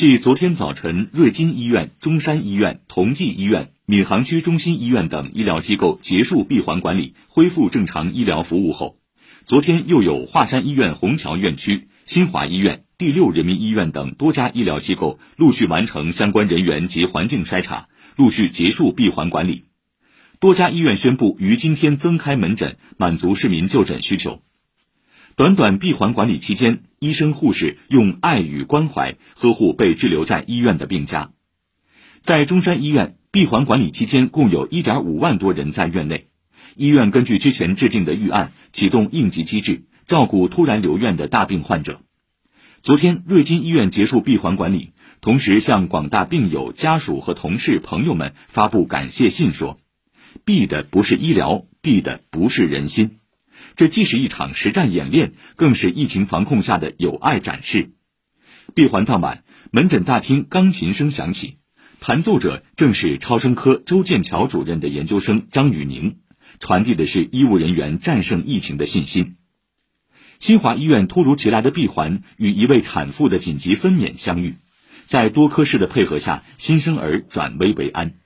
继昨天早晨瑞金医院、中山医院、同济医院、闵行区中心医院等医疗机构结束闭环管理，恢复正常医疗服务后，昨天又有华山医院虹桥院区、新华医院、第六人民医院等多家医疗机构陆续完成相关人员及环境筛查，陆续结束闭环管理。多家医院宣布于今天增开门诊，满足市民就诊需求。短短闭环管理期间，医生护士用爱与关怀呵护被滞留在医院的病家。在中山医院，闭环管理期间共有1.5万多人在院内，医院根据之前制定的预案，启动应急机制，照顾突然留院的大病患者。昨天，瑞金医院结束闭环管理，同时向广大病友家属和同事朋友们发布感谢信，说：“闭的不是医疗，闭的不是人心。”这既是一场实战演练，更是疫情防控下的友爱展示。闭环当晚，门诊大厅钢琴声响起，弹奏者正是超声科周建桥主任的研究生张宇宁，传递的是医务人员战胜疫情的信心。新华医院突如其来的闭环与一位产妇的紧急分娩相遇，在多科室的配合下，新生儿转危为安。